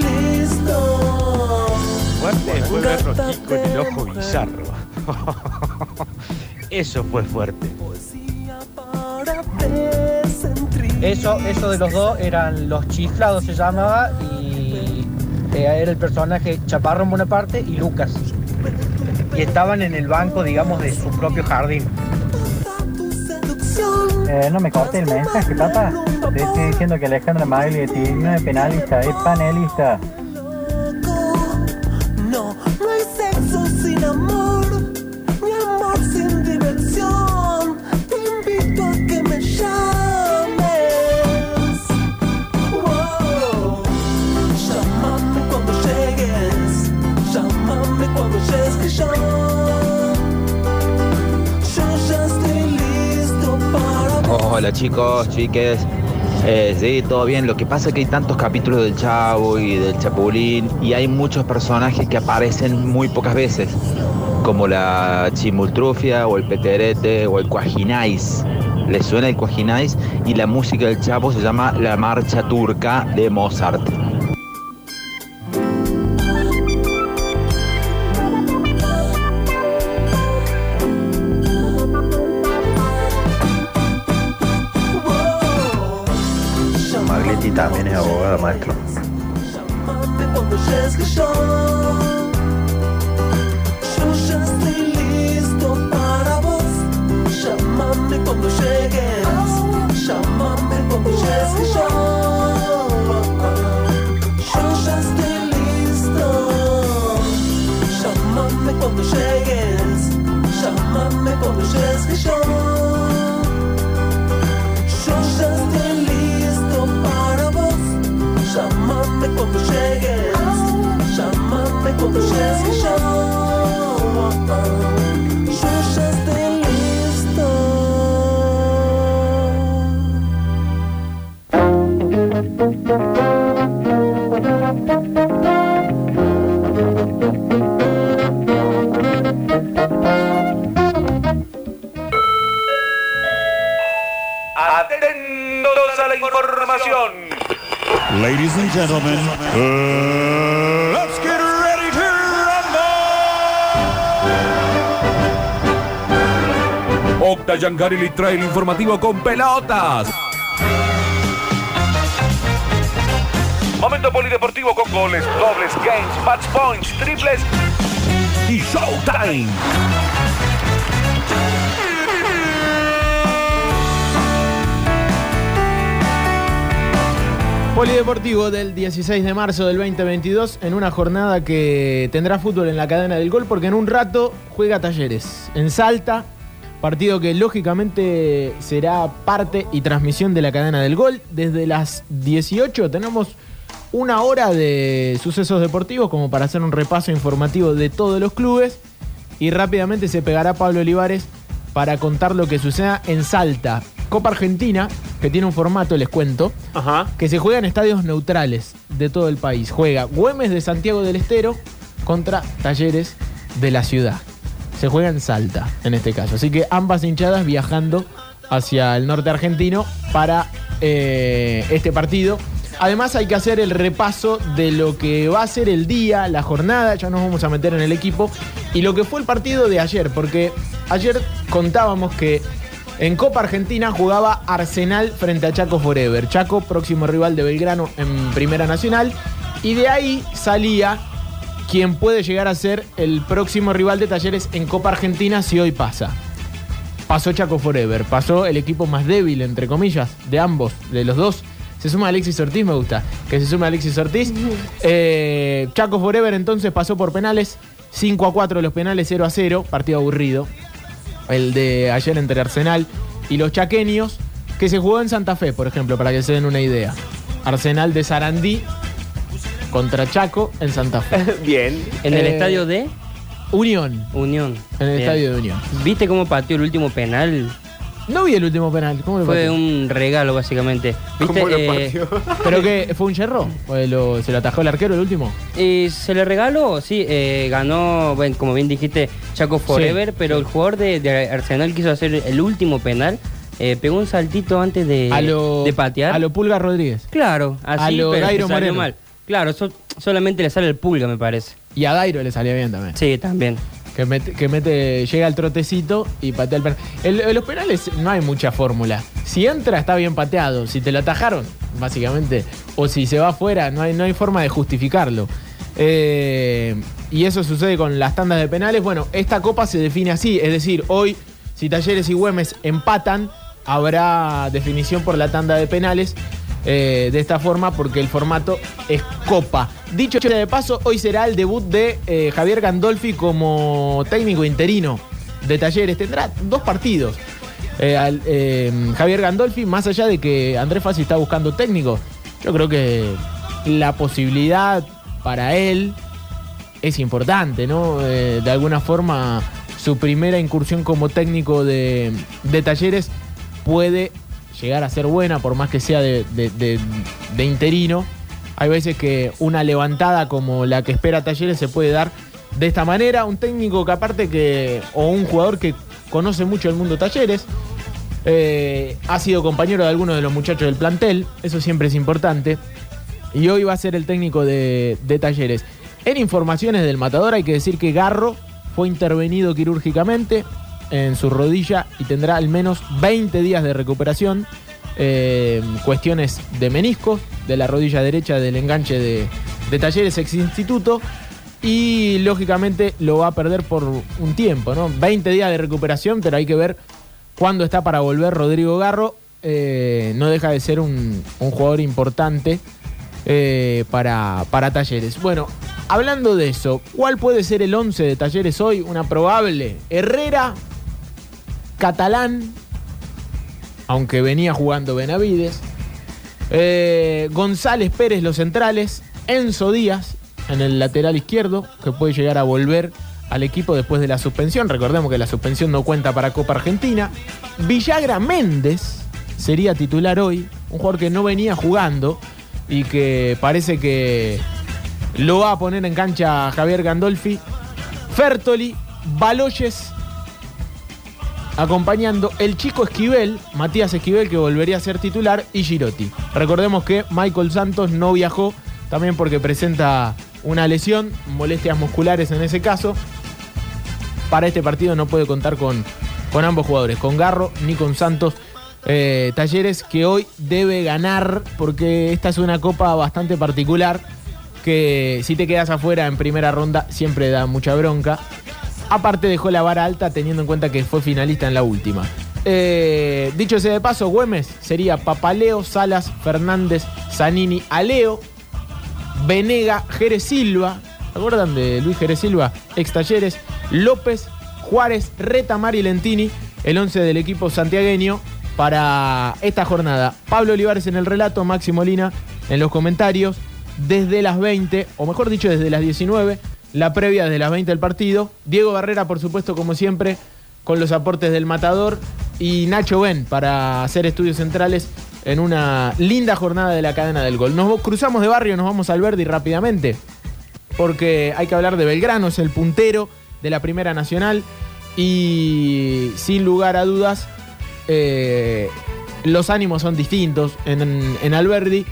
Listo. Fuerte fue ver en el ojo bizarro. Eso fue fuerte. Eso, eso de los dos eran los chiflados se llamaba y eh, era el personaje Chaparro en Bonaparte y Lucas. Y estaban en el banco, digamos, de su propio jardín. Eh, no me corte el mensaje, papá. Te estoy diciendo que Alejandra Maglietti no es penalista, es panelista. Chicos, chiques. Eh, sí, todo bien. Lo que pasa es que hay tantos capítulos del Chavo y del Chapulín y hay muchos personajes que aparecen muy pocas veces, como la Chimultrufia o el Peterete o el Cuajinais. Les suena el Cuajinais y la música del Chavo se llama La Marcha Turca de Mozart. También es abogada, Yancari trae el informativo con pelotas. Momento polideportivo con goles, dobles, games, match points, triples Y Showtime. Polideportivo del 16 de marzo del 2022 en una jornada que tendrá fútbol en la cadena del gol porque en un rato juega Talleres en Salta, partido que lógicamente será parte y transmisión de la cadena del gol. Desde las 18 tenemos una hora de sucesos deportivos como para hacer un repaso informativo de todos los clubes y rápidamente se pegará Pablo Olivares para contar lo que suceda en Salta. Copa Argentina, que tiene un formato, les cuento, Ajá. que se juega en estadios neutrales de todo el país. Juega Güemes de Santiago del Estero contra Talleres de la ciudad. Se juega en Salta, en este caso. Así que ambas hinchadas viajando hacia el norte argentino para eh, este partido. Además hay que hacer el repaso de lo que va a ser el día, la jornada, ya nos vamos a meter en el equipo, y lo que fue el partido de ayer, porque ayer contábamos que en Copa Argentina jugaba Arsenal frente a Chaco Forever. Chaco, próximo rival de Belgrano en Primera Nacional. Y de ahí salía quien puede llegar a ser el próximo rival de Talleres en Copa Argentina si hoy pasa. Pasó Chaco Forever, pasó el equipo más débil, entre comillas, de ambos, de los dos. Se suma Alexis Ortiz, me gusta. Que se sume Alexis Ortiz. Eh, Chaco Forever entonces pasó por penales. 5 a 4 los penales, 0 a 0. Partido aburrido. El de ayer entre Arsenal y los chaqueños. Que se jugó en Santa Fe, por ejemplo, para que se den una idea. Arsenal de Sarandí contra Chaco en Santa Fe. Bien. En el Eh, estadio de Unión. Unión. En el Bien. estadio de Unión. ¿Viste cómo pateó el último penal? No vi el último penal. ¿Cómo lo Fue pateó? un regalo, básicamente. ¿Viste? ¿Cómo lo Eh, partió? ¿Pero qué? ¿Fue un yerro? ¿O lo- ¿Se lo atajó el arquero el último? eh, se le regaló, sí, eh, ganó, bueno, como bien dijiste, Chaco Forever, pero el jugador de, de Arsenal quiso hacer el último penal eh, pegó un saltito antes de, a lo, de patear. A lo Pulga Rodríguez. Claro, así, A lo pero Dairo salió Moreno. mal. Claro, so- solamente le sale el pulga, me parece. Y a Dairo le salía bien también. Sí, también. Que mete, que mete, llega al trotecito y patea el penal. En, en los penales no hay mucha fórmula. Si entra, está bien pateado. Si te lo atajaron, básicamente. O si se va afuera, no hay, no hay forma de justificarlo. Eh, y eso sucede con las tandas de penales. Bueno, esta copa se define así. Es decir, hoy, si Talleres y Güemes empatan, habrá definición por la tanda de penales. Eh, de esta forma, porque el formato es copa. Dicho de paso, hoy será el debut de eh, Javier Gandolfi como técnico interino de Talleres. Tendrá dos partidos. Eh, Javier Gandolfi, más allá de que Andrés Fassi está buscando técnico, yo creo que la posibilidad para él es importante, ¿no? De alguna forma, su primera incursión como técnico de, de talleres puede llegar a ser buena, por más que sea de, interino. Hay veces que una levantada como la que espera Talleres se puede dar de esta manera. Un técnico que aparte que, o un jugador que conoce mucho el mundo Talleres, eh, ha sido compañero de algunos de los muchachos del plantel, eso siempre es importante. Y hoy va a ser el técnico de Talleres. En informaciones del matador hay que decir que Garro fue intervenido quirúrgicamente en su rodilla y tendrá al menos 20 días de recuperación. Eh, cuestiones de meniscos, de la rodilla derecha del enganche de, Talleres ex instituto. Y lógicamente lo va a perder por un tiempo, ¿no? 20 días de recuperación, pero hay que ver cuándo está para volver Rodrigo Garro. Eh, no deja de ser un, un jugador importante eh, para, para Talleres. Bueno, hablando de eso, ¿cuál puede ser el 11 de Talleres hoy? Una probable. Herrera, Catalán, aunque venía jugando Benavides. Eh, González Pérez, los centrales. Enzo Díaz en el lateral izquierdo, que puede llegar a volver al equipo después de la suspensión. Recordemos que la suspensión no cuenta para Copa Argentina. Villagra Méndez sería titular hoy, un jugador que no venía jugando y que parece que lo va a poner en cancha Javier Gandolfi. Fertoli, Baloyes, acompañando el chico Esquivel, Matías Esquivel, que volvería a ser titular, y Girotti. Recordemos que Michael Santos no viajó, también porque presenta una lesión, molestias musculares en ese caso. Para este partido no puede contar con, con ambos jugadores, con Garro ni con Santos. Eh, Talleres que hoy debe ganar porque esta es una copa bastante particular que si te quedas afuera en primera ronda siempre da mucha bronca. Aparte dejó la vara alta teniendo en cuenta que fue finalista en la última. Eh, dicho sea de paso, Güemes sería Papaleo, Salas, Fernández, Zanini, Aleo, Venega, Jerez Silva. ¿Se acuerdan de Luis Jerez Silva? Ex Talleres, López, Juárez, Retamar y Lentini, el 11 del equipo santiagueño para esta jornada. Pablo Olivares en el relato, Maxi Molina en los comentarios. Desde las 20, o mejor dicho, desde las 19, la previa desde las 20 del partido. Diego Barrera, por supuesto, como siempre, con los aportes del matador. Y Nacho Ben para hacer estudios centrales en una linda jornada de la cadena del gol. Nos cruzamos de barrio, nos vamos al Verdi rápidamente, porque hay que hablar de Belgrano, es el puntero de la Primera Nacional y sin lugar a dudas eh, los ánimos son distintos en, en Alberdi.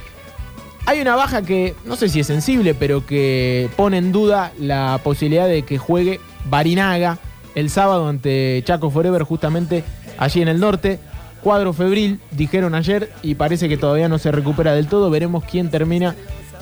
Hay una baja que no sé si es sensible, pero que pone en duda la posibilidad de que juegue Barinaga el sábado ante Chaco Forever, justamente allí en el norte. Cuadro febril, dijeron ayer, y parece que todavía no se recupera del todo. Veremos quién termina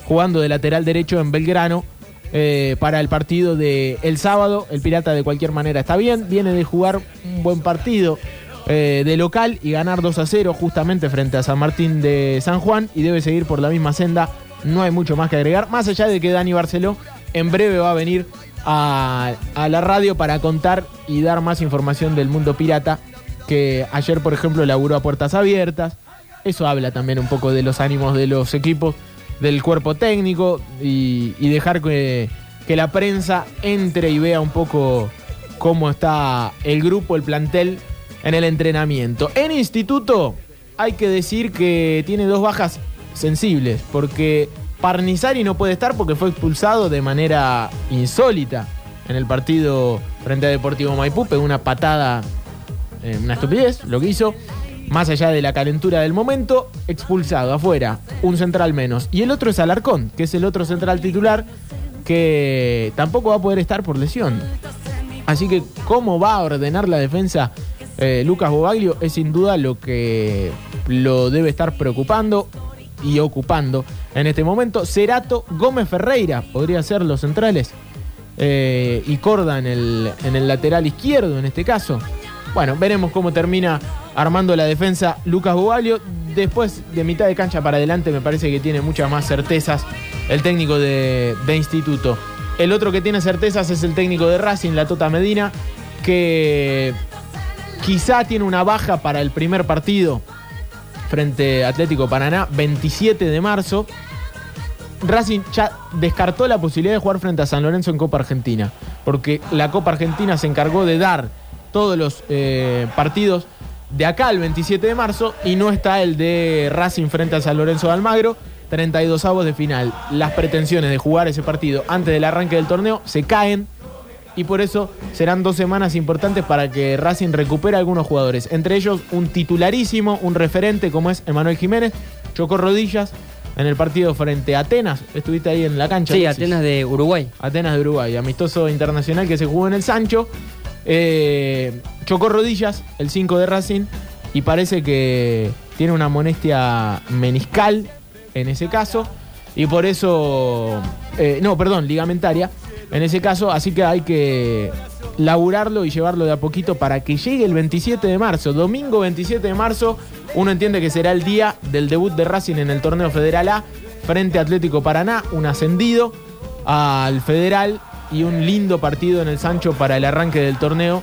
jugando de lateral derecho en Belgrano eh, para el partido de el sábado. El Pirata de cualquier manera está bien, viene de jugar un buen partido eh, de local y ganar 2 a 0 justamente frente a San Martín de San Juan y debe seguir por la misma senda. No hay mucho más que agregar, más allá de que Dani Barceló en breve va a venir a, la radio para contar y dar más información del mundo pirata que ayer, por ejemplo, laburó a puertas abiertas. Eso habla también un poco de los ánimos de los equipos, del cuerpo técnico y, dejar que la prensa entre y vea un poco cómo está el grupo, el plantel en el entrenamiento. En instituto hay que decir que tiene dos bajas sensibles, porque Parnizari no puede estar porque fue expulsado de manera insólita en el partido frente a Deportivo Maipú, pegó una patada, eh, una estupidez, lo que hizo. más allá de la calentura del momento, expulsado afuera, un central menos. Y el otro es Alarcón, que es el otro central titular que tampoco va a poder estar por lesión. Así que cómo va a ordenar la defensa eh, Lucas Bobaglio es sin duda lo que lo debe estar preocupando y ocupando en este momento. Cerato Gómez Ferreira podría ser los centrales eh, y Corda en el, en el lateral izquierdo en este caso. Bueno, veremos cómo termina armando la defensa Lucas Bobaglio. Después de mitad de cancha para adelante me parece que tiene muchas más certezas el técnico de, de instituto. El otro que tiene certezas es el técnico de Racing, la Tota Medina, que quizá tiene una baja para el primer partido frente Atlético Paraná, 27 de marzo. Racing ya descartó la posibilidad de jugar frente a San Lorenzo en Copa Argentina, porque la Copa Argentina se encargó de dar todos los eh, partidos de acá al 27 de marzo y no está el de Racing frente a San Lorenzo de Almagro, 32 avos de final. Las pretensiones de jugar ese partido antes del arranque del torneo se caen y por eso serán dos semanas importantes para que Racing recupere algunos jugadores. Entre ellos un titularísimo, un referente como es Emanuel Jiménez, chocó rodillas en el partido frente a Atenas. Estuviste ahí en la cancha. Sí? Atenas de Uruguay. Atenas de Uruguay, amistoso internacional que se jugó en el Sancho. Eh, chocó rodillas el 5 de Racing y parece que tiene una molestia meniscal en ese caso y por eso, eh, no, perdón, ligamentaria en ese caso, así que hay que laburarlo y llevarlo de a poquito para que llegue el 27 de marzo, domingo 27 de marzo, uno entiende que será el día del debut de Racing en el torneo Federal A frente Atlético Paraná, un ascendido al Federal y un lindo partido en el Sancho para el arranque del torneo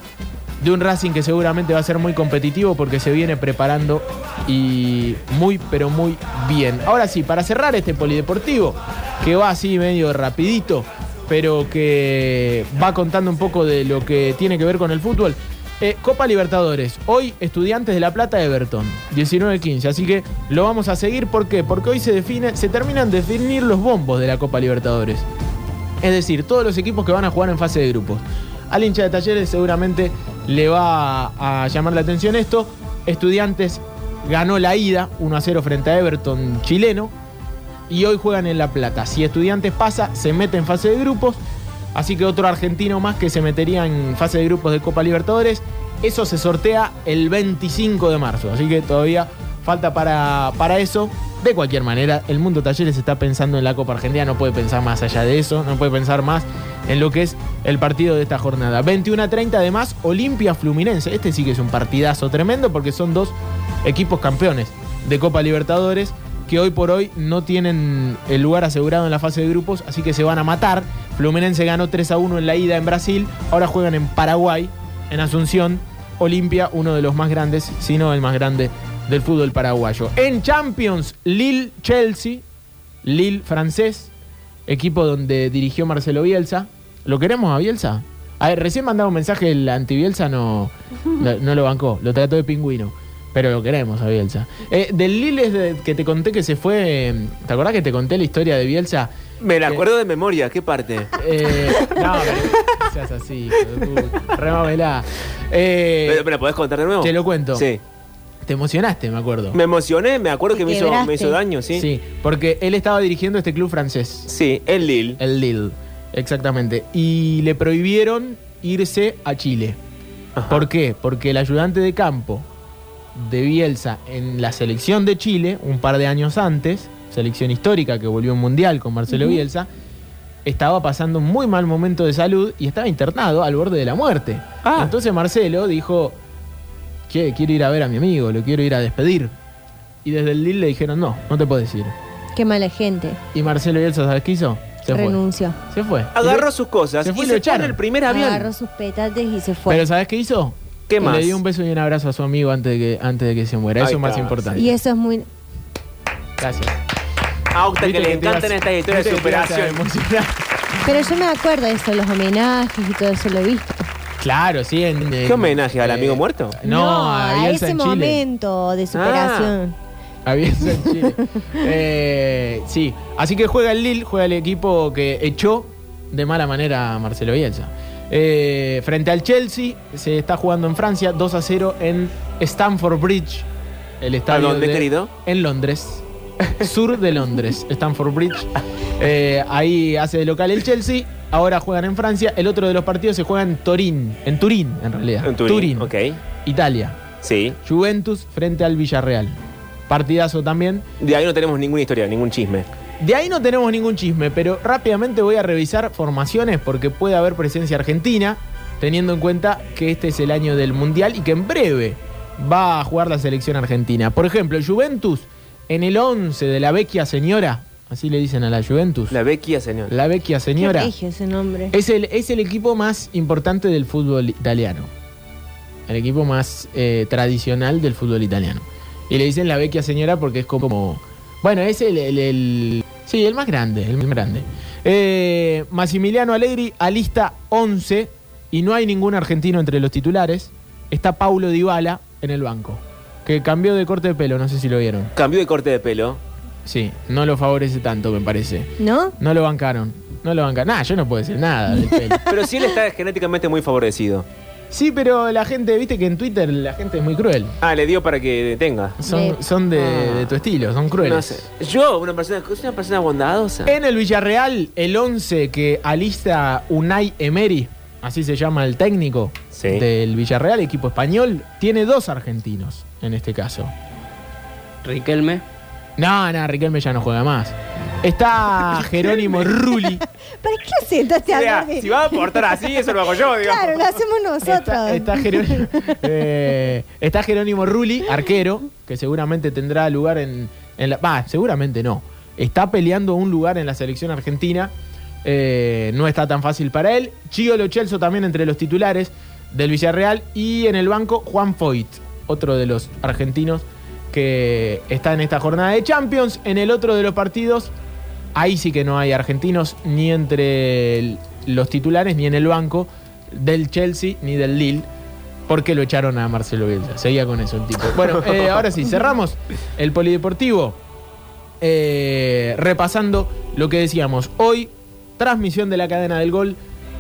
de un Racing que seguramente va a ser muy competitivo porque se viene preparando y muy pero muy bien. Ahora sí, para cerrar este polideportivo, que va así medio rapidito, pero que va contando un poco de lo que tiene que ver con el fútbol. Eh, Copa Libertadores, hoy Estudiantes de La Plata Everton, 19-15, así que lo vamos a seguir, ¿por qué? Porque hoy se define, se terminan de definir los bombos de la Copa Libertadores. Es decir, todos los equipos que van a jugar en fase de grupos. Al hincha de talleres seguramente le va a llamar la atención esto. Estudiantes ganó la ida 1 a 0 frente a Everton chileno y hoy juegan en La Plata. Si Estudiantes pasa, se mete en fase de grupos. Así que otro argentino más que se metería en fase de grupos de Copa Libertadores. Eso se sortea el 25 de marzo. Así que todavía falta para, para eso. De cualquier manera, el mundo talleres está pensando en la Copa Argentina. No puede pensar más allá de eso. No puede pensar más en lo que es el partido de esta jornada. 21 a 30 además, Olimpia Fluminense. Este sí que es un partidazo tremendo porque son dos equipos campeones de Copa Libertadores que hoy por hoy no tienen el lugar asegurado en la fase de grupos, así que se van a matar. Fluminense ganó 3 a 1 en la ida en Brasil, ahora juegan en Paraguay, en Asunción. Olimpia, uno de los más grandes, si no el más grande del fútbol paraguayo. En Champions, Lille Chelsea, Lille francés, equipo donde dirigió Marcelo Bielsa. ¿Lo queremos a Bielsa? A ver, recién mandaba un mensaje, el anti-Bielsa no, no, no lo bancó, lo trató de pingüino. Pero lo queremos a Bielsa. Eh, del Lille es de- que te conté que se fue. ¿Te acordás que te conté la historia de Bielsa? Me la Eh, acuerdo de memoria, ¿qué parte? Eh, no, pero no seas así. Remámela. Eh, ¿Me, me la podés contar de nuevo? te lo cuento. Sí. Te emocionaste, me acuerdo. Me emocioné, me acuerdo que me hizo, quebraste. me hizo daño, ¿sí? Sí, porque él estaba dirigiendo este club francés. Sí, el Lille. El Lille, exactamente. Y le prohibieron irse a Chile. Ajá. ¿Por qué? Porque el ayudante de campo de Bielsa en la selección de Chile, un par de años antes, selección histórica que volvió a un mundial con Marcelo Bielsa, estaba pasando un muy mal momento de salud y estaba internado al borde de la muerte. Ah. Entonces Marcelo dijo, "Che, quiero ir a ver a mi amigo, lo quiero ir a despedir. Y desde el Lille le dijeron, no, no te puedes ir. Qué mala gente. Y Marcelo Bielsa, ¿sabes qué hizo? Se Renunció. fue. Se fue. Agarró sus cosas se y fue y se en echaron. el primer avión. Agarró sus petates y se fue. Pero ¿sabes qué hizo? ¿Qué más? Le dio un beso y un abrazo a su amigo antes de que, antes de que se muera. Ahí Eso es más está. importante. y eso es muy. Gracias. A Octa que le encantan estas historias de a superación. Pero yo me acuerdo de eso, los homenajes y todo eso lo he visto. Claro, sí. En, en- ¿Qué homenaje al eh, amigo muerto? No, a, Bielsa ese momento de superación. A Bielsa en Chile. Eh, sí, así que juega el Lille, juega el equipo que echó de mala manera a Marcelo Bielsa. Eh, frente al Chelsea, se está jugando en Francia 2 a 0 en Stamford Bridge. el estadio. dónde, de- querido? En Londres. Sur de Londres, Stamford Bridge. Eh, ahí hace de local el Chelsea. Ahora juegan en Francia. El otro de los partidos se juega en Turín. En Turín, en realidad. En Turín. Ok. Italia. Sí. Juventus frente al Villarreal. Partidazo también. De ahí no tenemos ninguna historia, ningún chisme. De ahí no tenemos ningún chisme, pero rápidamente voy a revisar formaciones porque puede haber presencia argentina, teniendo en cuenta que este es el año del Mundial y que en breve va a jugar la selección argentina. Por ejemplo, Juventus en el 11 de la vecchia señora, así le dicen a la Juventus. La vecchia, señor. La vecchia señora. Qué ese nombre. Es el, es el equipo más importante del fútbol italiano. El equipo más eh, tradicional del fútbol italiano. Y le dicen la vecchia señora porque es como. Bueno, es el. el- el- sí, el más grande. El más grande. Eh, Massimiliano Allegri alista 11 y no hay ningún argentino entre los titulares. Está Paulo Dybala en el banco. Que cambió de corte de pelo, no sé si lo vieron. Cambió de corte de pelo. Sí, no lo favorece tanto, me parece. ¿No? No lo bancaron. No lo bancaron. Nah, yo no puedo decir nada del pelo. Pero sí él está genéticamente muy favorecido. Sí, pero la gente, viste que en Twitter la gente es muy cruel. Ah, le dio para que tenga. Son, son de, Ah. de tu estilo, son crueles. No sé. Yo, una persona, soy una persona bondadosa. En el Villarreal, el 11 que alista Unai Emery, así se llama el técnico Sí. del Villarreal, equipo español, tiene dos argentinos en este caso. Riquelme. No, no, Riquelme ya no juega más. Está Jerónimo Rulli. ¿Para qué sentaste a O sea, hablar de- si va a aportar así, eso lo hago yo, digamos. Claro, lo hacemos nosotros. Está, está Jerónimo, eh, está Jerónimo Rulli, arquero, que seguramente tendrá lugar en, en la. Va, seguramente no. Está peleando un lugar en la selección argentina. Eh, no está tan fácil para él. Chio Lo Celso también entre los titulares del Villarreal. Y en el banco, Juan Foyt, otro de los argentinos que está en esta jornada de Champions. En el otro de los partidos, ahí sí que no hay argentinos ni entre los titulares ni en el banco del Chelsea ni del Lille. Porque lo echaron a Marcelo Bielsa. Seguía con eso el tipo. Bueno, eh, ahora sí, cerramos el polideportivo. eh, repasando lo que decíamos. Hoy, transmisión de la cadena del gol.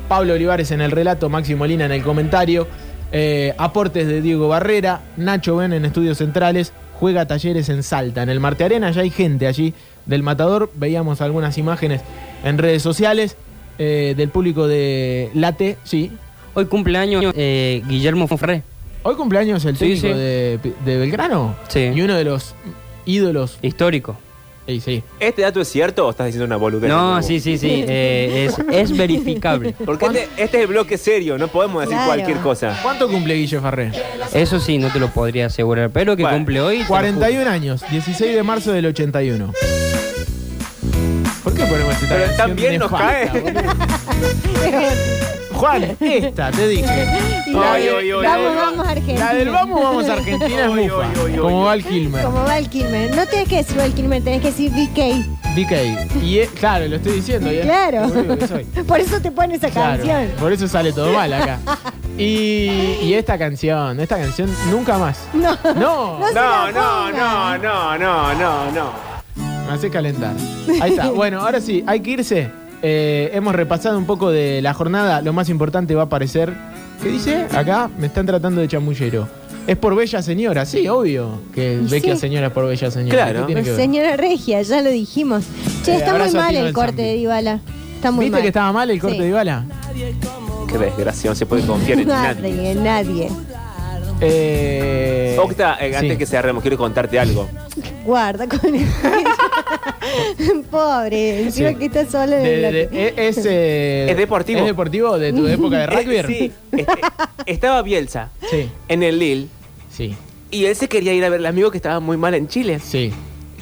Pablo Olivares en el relato, Maxi Molina en el comentario. eh, aportes de Diego Barrera, Nacho Ben en estudios centrales. Juega talleres en Salta. En el Marte Arena ya hay gente allí del Matador. Veíamos algunas imágenes en redes sociales eh, del público de Late. Sí. Hoy cumpleaños eh, Guillermo Fonfré. Hoy cumpleaños el técnico sí. De, de Belgrano. Sí. Y uno de los ídolos. Histórico. Sí, sí. ¿Este dato es cierto o estás diciendo una boludez? No, sí, sí, sí. eh, es, es verificable. Porque este, este es el bloque serio, no podemos decir Claro. cualquier cosa. ¿Cuánto cumple Guille Farré? Eso sí, no te lo podría asegurar. Pero que Bueno, cumple hoy. te lo 41 años, 16 de marzo del 81. ¿Por qué ponemos esta Pero canción también nos nefasta, cae. Juan, esta, te dije. Y la de- ay, vamos, vamos a Argentina. La del vamos, vamos a Argentina es mufa. Como. Val Kilmer. Como Val Kilmer. No tenés que decir Val Kilmer, tenés que decir BK. DK. Y es- claro, lo estoy diciendo. ya. Claro. Que soy. Por eso te pone esa Claro, canción. por eso sale todo mal acá. Y, y esta canción, esta canción nunca más. No. No, No se No, la no, pongan. no, no, no, no, no. Me hace calentar. Ahí está. Bueno, ahora sí, hay que irse. Eh, hemos repasado un poco de la jornada. Lo más importante va a aparecer. ¿Qué dice? Acá me están tratando de chamullero. Es por Bella Señora, sí, obvio. Que Vecchia sí. Señora es por Bella Señora. Claro. ¿Qué tiene que ver? Señora Regia, ya lo dijimos. Che, Eh, está muy mal el corte de Dybala. Está muy ¿Viste mal. que estaba mal el corte Sí. de Ibala? Qué desgracia, no se puede confiar en nadie. Nadie, nadie. Eh, Octa, eh, antes sí. que cerremos, quiero contarte algo. Guarda con el Pobre, encima Sí. que está solo en De- el de- bloque. es, es, eh, Es deportivo. ¿Es deportivo de tu época de rugby? Eh, sí, este, estaba Bielsa sí, en el Lille sí, y él se quería ir a ver al amigo que estaba muy mal en Chile sí.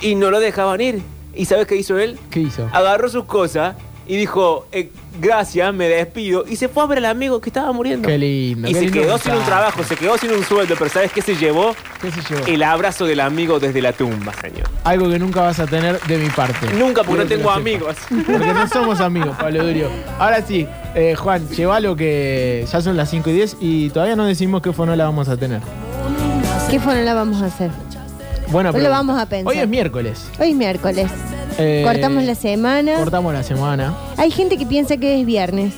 y no lo dejaban ir. ¿Y sabes qué hizo él? ¿Qué hizo? Agarró sus cosas y dijo, eh, gracias, me despido. Y se fue a ver al amigo que estaba muriendo. Qué lindo. y qué se lindo quedó sin un trabajo, se quedó sin un sueldo, pero ¿sabes qué se llevó? ¿Qué sé yo? El abrazo del amigo desde la tumba, señor. Algo que nunca vas a tener de mi parte. Nunca, porque Quiero no tengo lo amigos. Porque no somos amigos, Pablo Durio. Ahora sí, eh, Juan, llévalo que ya son las 5 y 10 y todavía no decimos qué fonola vamos a tener. ¿Qué fue? No la vamos a hacer. Bueno, Hoy lo vamos a pensar. Hoy es miércoles. Hoy es miércoles. Eh, Cortamos la semana. Cortamos la semana. Hay gente que piensa que es viernes.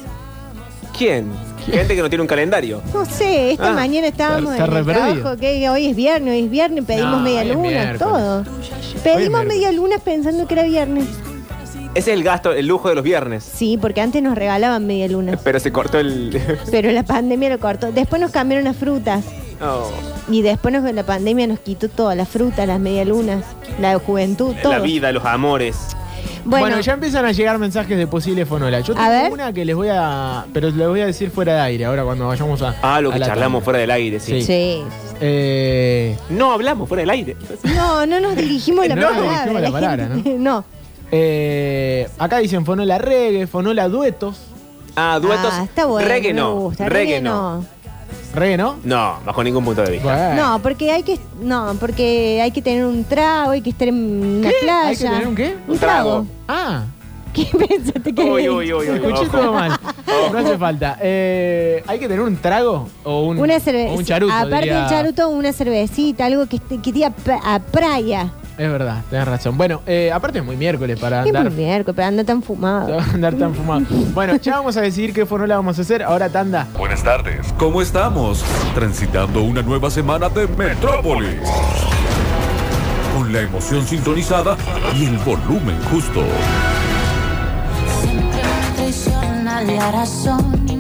¿Quién? Gente que no tiene un calendario. No sé, esta Ah, mañana estábamos está en re el perdido. trabajo, que hoy es viernes, hoy es viernes, pedimos No, media hoy es luna, miércoles. todo. Pedimos miércoles. media luna pensando que era viernes. Ese es el gasto, el lujo de los viernes. Sí, porque antes nos regalaban media luna. Pero se cortó el. Pero la pandemia lo cortó. Después nos cambiaron las frutas. Oh, Y después nos- la pandemia nos quitó todas las frutas, las medialunas, la juventud, todo. la vida, los amores. Bueno, Bueno, ya empiezan a llegar mensajes de posible fonola. Yo tengo ver. una que les voy a. Pero les voy a decir fuera de aire, ahora cuando vayamos a. Ah, lo a que la charlamos tanda. fuera del aire, sí. Sí. sí. Eh, No hablamos fuera del aire. No, no nos dirigimos la No nos palabra. dirigimos la palabra, gente- no. eh, acá dicen fonola reggae, fonola duetos. Ah, duetos. Ah, está bueno. Reggae me no. gusta. Reggae no. Reggae, ¿no? No, bajo ningún punto de vista. Bueno. No, porque hay que no, porque hay que tener un trago, hay que estar en una ¿Qué? playa. ¿Hay que tener un qué? Un Un trago. trago. Ah, ¿Qué pensaste que Uy, uy, uy, uy. escuché ojo. todo mal. No hace falta. Eh, ¿Hay que tener un trago o un, Una o un charuto? Aparte diría- del charuto, una cervecita, algo que, esté- que diga a playa. Es verdad, tenés razón. Bueno, eh, aparte es muy miércoles para Qué andar, miércoles, pero anda tan fumado. andar tan fumado. Bueno, ya vamos a decidir qué fonola vamos a hacer. Ahora tanda. Buenas tardes. ¿Cómo estamos? Transitando una nueva semana de Metrópolis. Con la emoción sintonizada y el volumen justo. Siempre me traiciona la razón